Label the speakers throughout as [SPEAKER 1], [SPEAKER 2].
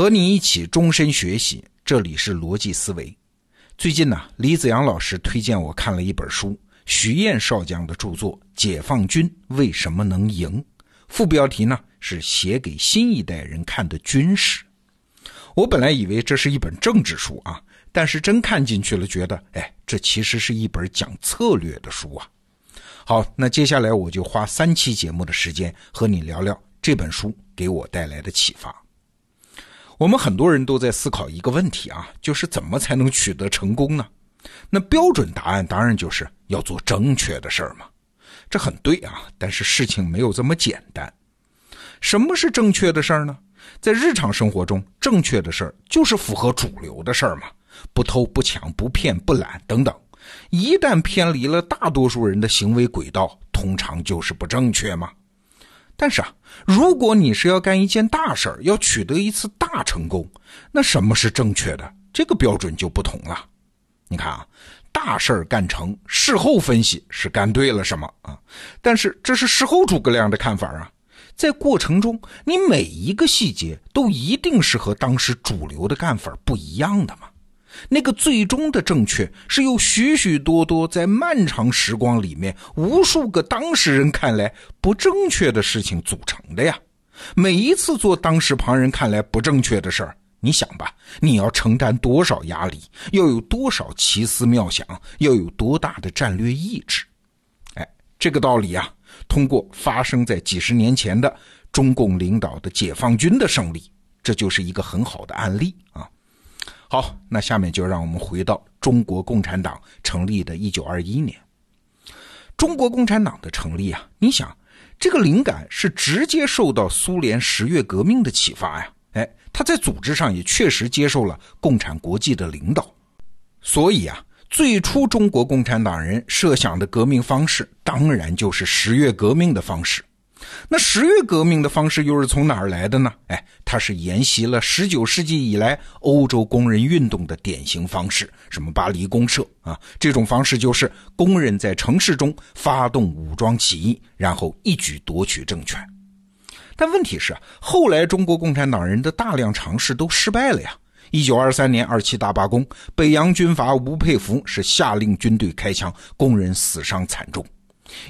[SPEAKER 1] 和你一起终身学习，这里是逻辑思维。最近呢，李子阳老师推荐我看了一本书，徐燕少将的著作《解放军为什么能赢》，副标题呢是写给新一代人看的军事。我本来以为这是一本政治书啊，但是真看进去了，觉得哎，这其实是一本讲策略的书啊。好，那接下来我就花三期节目的时间和你聊聊这本书给我带来的启发。我们很多人都在思考一个问题啊，就是怎么才能取得成功呢？那标准答案当然就是要做正确的事儿嘛。这很对啊，但是事情没有这么简单。什么是正确的事儿呢？在日常生活中，正确的事儿就是符合主流的事儿嘛，不偷不抢不骗不懒等等。一旦偏离了大多数人的行为轨道，通常就是不正确嘛。但是啊，如果你是要干一件大事儿，要取得一次大成功，那什么是正确的？这个标准就不同了。你看啊，大事儿干成，事后分析是干对了什么啊？但是这是事后诸葛亮的看法啊，在过程中，你每一个细节都一定是和当时主流的干法不一样的嘛。那个最终的正确，是由许许多多在漫长时光里面无数个当事人看来不正确的事情组成的呀。每一次做当时旁人看来不正确的事儿，你想吧，你要承担多少压力，要有多少奇思妙想，要有多大的战略意志？哎，这个道理啊，通过发生在几十年前的中共领导的解放军的胜利，这就是一个很好的案例啊。好，那下面就让我们回到中国共产党成立的一九二一年。中国共产党的成立啊，你想，这个灵感是直接受到苏联十月革命的启发呀。哎，他在组织上也确实接受了共产国际的领导，所以啊，最初中国共产党人设想的革命方式，当然就是十月革命的方式。那十月革命的方式又是从哪儿来的呢？哎，它是沿袭了十九世纪以来欧洲工人运动的典型方式，什么巴黎公社啊，这种方式就是工人在城市中发动武装起义，然后一举夺取政权。但问题是，后来中国共产党人的大量尝试都失败了呀。一九二三年二七大罢工，北洋军阀吴佩孚是下令军队开枪，工人死伤惨重。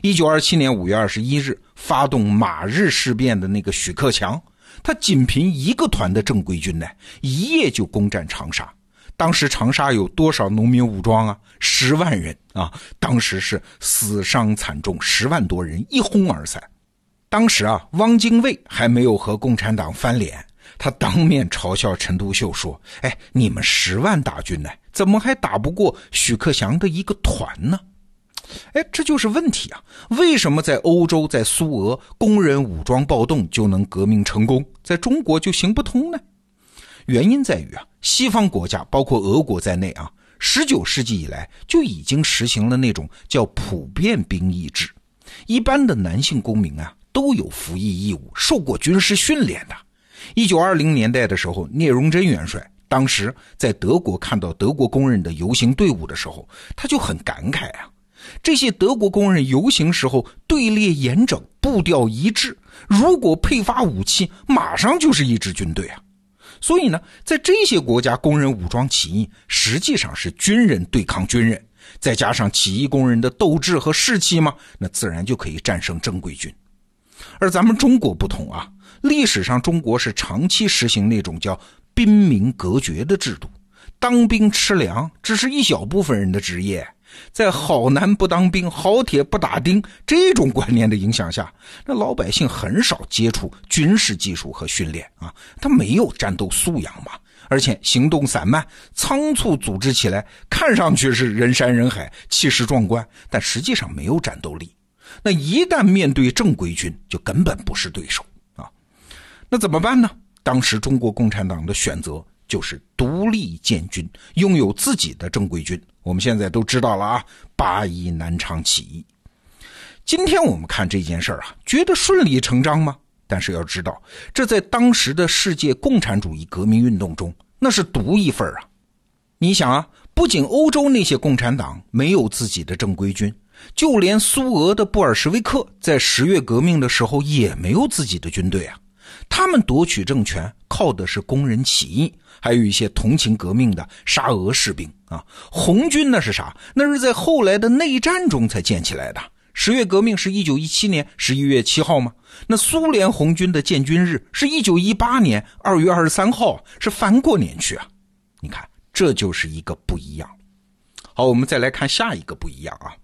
[SPEAKER 1] 一九二七年五月二十一日，发动马日事变的那个许克强，他仅凭一个团的正规军呢，一夜就攻占长沙。当时长沙有多少农民武装啊？十万人啊！当时是死伤惨重，十万多人一哄而散。当时啊，汪精卫还没有和共产党翻脸，他当面嘲笑陈独秀说：“哎，你们十万大军呢，怎么还打不过许克强的一个团呢？”哎，这就是问题啊！为什么在欧洲、在苏俄，工人武装暴动就能革命成功，在中国就行不通呢？原因在于啊，西方国家，包括俄国在内啊，十九世纪以来就已经实行了那种叫普遍兵役制，一般的男性公民啊都有服役义务，受过军事训练的。一九二零年代的时候，聂荣臻元帅当时在德国看到德国工人的游行队伍的时候，他就很感慨啊。这些德国工人游行时候队列严整，步调一致。如果配发武器，马上就是一支军队啊！所以呢，在这些国家，工人武装起义实际上是军人对抗军人，再加上起义工人的斗志和士气嘛，那自然就可以战胜正规军。而咱们中国不同啊，历史上中国是长期实行那种叫兵民隔绝的制度，当兵吃粮只是一小部分人的职业。在好男不当兵，好铁不打钉这种观念的影响下，那老百姓很少接触军事技术和训练啊，他没有战斗素养嘛，而且行动散漫，仓促组织起来，看上去是人山人海，气势壮观，但实际上没有战斗力。那一旦面对正规军，就根本不是对手啊。那怎么办呢？当时中国共产党的选择。就是独立建军，拥有自己的正规军。我们现在都知道了啊，八一南昌起义。今天我们看这件事儿啊，觉得顺理成章吗？但是要知道，这在当时的世界共产主义革命运动中，那是独一份啊。你想啊，不仅欧洲那些共产党没有自己的正规军，就连苏俄的布尔什维克在十月革命的时候也没有自己的军队啊。他们夺取政权。靠的是工人起义，还有一些同情革命的沙俄士兵啊。红军那是啥？那是在后来的内战中才建起来的。十月革命是一九一七年十一月七号吗？那苏联红军的建军日是一九一八年二月二十三号，是翻过年去啊。你看，这就是一个不一样。好，我们再来看下一个不一样啊。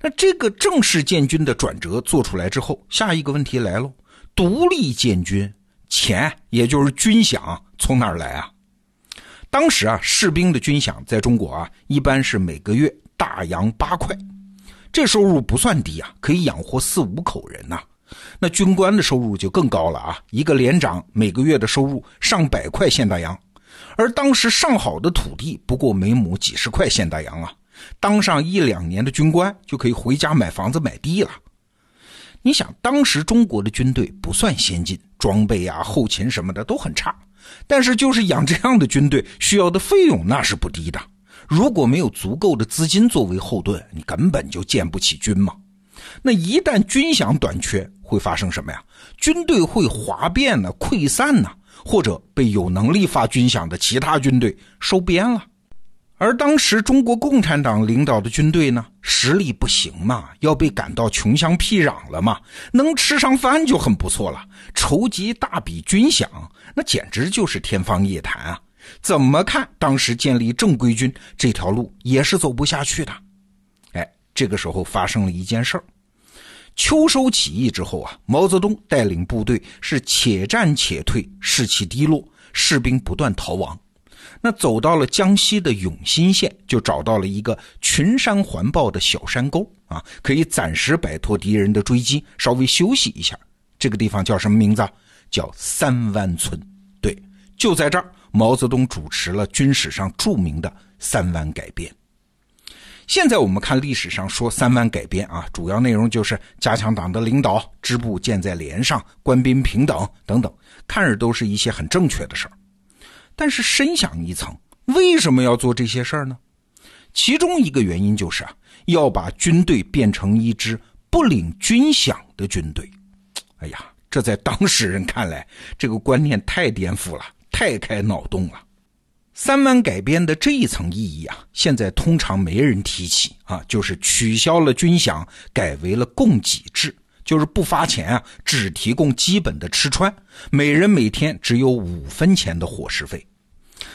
[SPEAKER 1] 那这个正式建军的转折做出来之后，下一个问题来喽：独立建军，钱也就是军饷从哪儿来啊？当时啊，士兵的军饷在中国啊，一般是每个月大洋八块，这收入不算低啊，可以养活四五口人呐。那军官的收入就更高了啊，一个连长每个月的收入上百块现大洋，而当时上好的土地不过每亩几十块现大洋啊。当上一两年的军官就可以回家买房子买地了。你想，当时中国的军队不算先进，装备啊、后勤什么的都很差，但是就是养这样的军队需要的费用那是不低的。如果没有足够的资金作为后盾，你根本就建不起军嘛。那一旦军饷短缺，会发生什么呀？军队会哗变呢、溃散呢，或者被有能力发军饷的其他军队收编了。而当时中国共产党领导的军队呢，实力不行嘛，要被赶到穷乡僻壤了嘛，能吃上饭就很不错了。筹集大笔军饷，那简直就是天方夜谭啊！怎么看，当时建立正规军这条路也是走不下去的。哎，这个时候发生了一件事儿：秋收起义之后啊，毛泽东带领部队是且战且退，士气低落，士兵不断逃亡。那走到了江西的永新县，就找到了一个群山环抱的小山沟啊，可以暂时摆脱敌人的追击，稍微休息一下。这个地方叫什么名字？叫三湾村。对，就在这儿，毛泽东主持了军史上著名的三湾改编。现在我们看历史上说三湾改编啊，主要内容就是加强党的领导，支部建在连上，官兵平等等等，看着都是一些很正确的事儿。但是深想一层，为什么要做这些事儿呢？其中一个原因就是啊，要把军队变成一支不领军饷的军队。哎呀，这在当事人看来，这个观念太颠覆了，太开脑洞了。三湾改编的这一层意义啊，现在通常没人提起啊，就是取消了军饷，改为了供给制。就是不发钱啊，只提供基本的吃穿，每人每天只有五分钱的伙食费。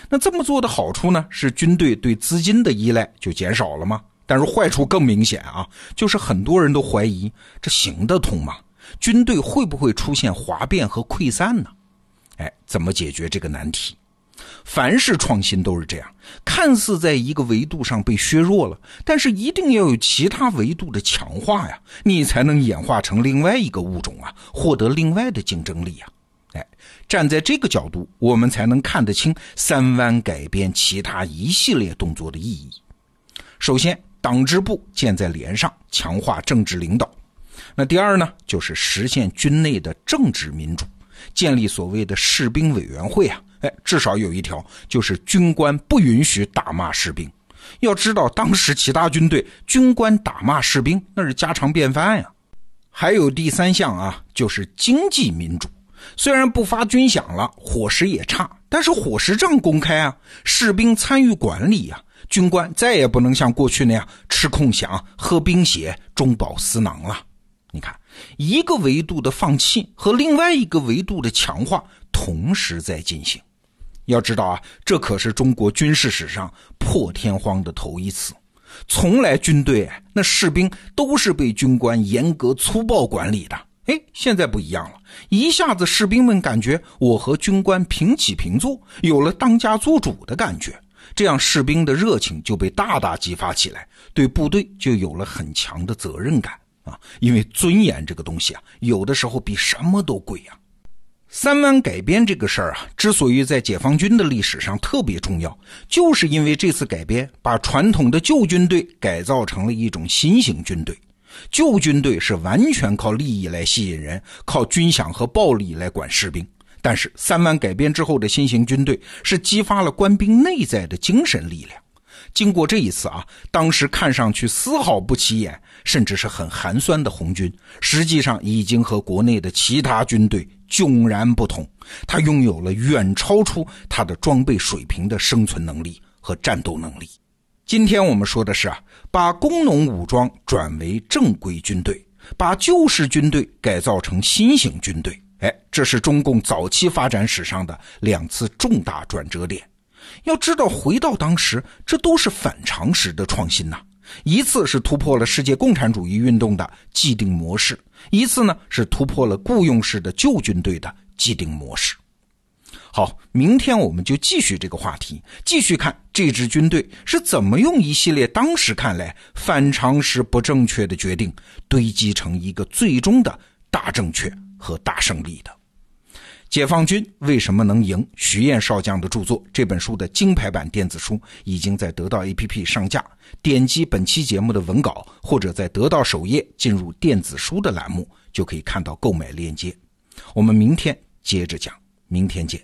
[SPEAKER 1] 那这么做的好处呢，是军队对资金的依赖就减少了吗？但是坏处更明显啊，就是很多人都怀疑这行得通吗？军队会不会出现哗变和溃散呢？哎，怎么解决这个难题？凡是创新都是这样，看似在一个维度上被削弱了，但是一定要有其他维度的强化呀，你才能演化成另外一个物种啊，获得另外的竞争力呀。哎，站在这个角度，我们才能看得清三湾改编其他一系列动作的意义。首先，党支部建在连上，强化政治领导。那第二呢，就是实现军内的政治民主，建立所谓的士兵委员会啊。哎，至少有一条，就是军官不允许打骂士兵。要知道，当时其他军队军官打骂士兵那是家常便饭呀。还有第三项啊，就是经济民主。虽然不发军饷了，伙食也差，但是伙食账公开啊，士兵参与管理呀。军官再也不能像过去那样吃空饷、喝冰血、中饱私囊了。你看，一个维度的放弃和另外一个维度的强化同时在进行。要知道啊，这可是中国军事史上破天荒的头一次。从来军队那士兵都是被军官严格粗暴管理的，哎，现在不一样了，一下子士兵们感觉我和军官平起平坐，有了当家做主的感觉，这样士兵的热情就被大大激发起来，对部队就有了很强的责任感啊。因为尊严这个东西啊，有的时候比什么都贵呀。三湾改编这个事儿啊，之所以在解放军的历史上特别重要，就是因为这次改编把传统的旧军队改造成了一种新型军队。旧军队是完全靠利益来吸引人，靠军饷和暴力来管士兵。但是三湾改编之后的新型军队是激发了官兵内在的精神力量，经过这一次啊，当时看上去丝毫不起眼，甚至是很寒酸的红军，实际上已经和国内的其他军队迥然不同。他拥有了远超出他的装备水平的生存能力和战斗能力。今天我们说的是啊，把工农武装转为正规军队，把旧式军队改造成新型军队。哎，这是中共早期发展史上的两次重大转折点。要知道，回到当时，这都是反常识的创新呐。一次是突破了世界共产主义运动的既定模式，一次呢是突破了雇佣式的旧军队的既定模式。好，明天我们就继续这个话题，继续看这支军队是怎么用一系列当时看来反常识、不正确的决定，堆积成一个最终的大正确和大胜利的。解放军为什么能赢？徐燕少将的著作，这本书的金牌版电子书已经在得到 APP 上架。点击本期节目的文稿，或者在得到首页进入电子书的栏目，就可以看到购买链接。我们明天接着讲，明天见。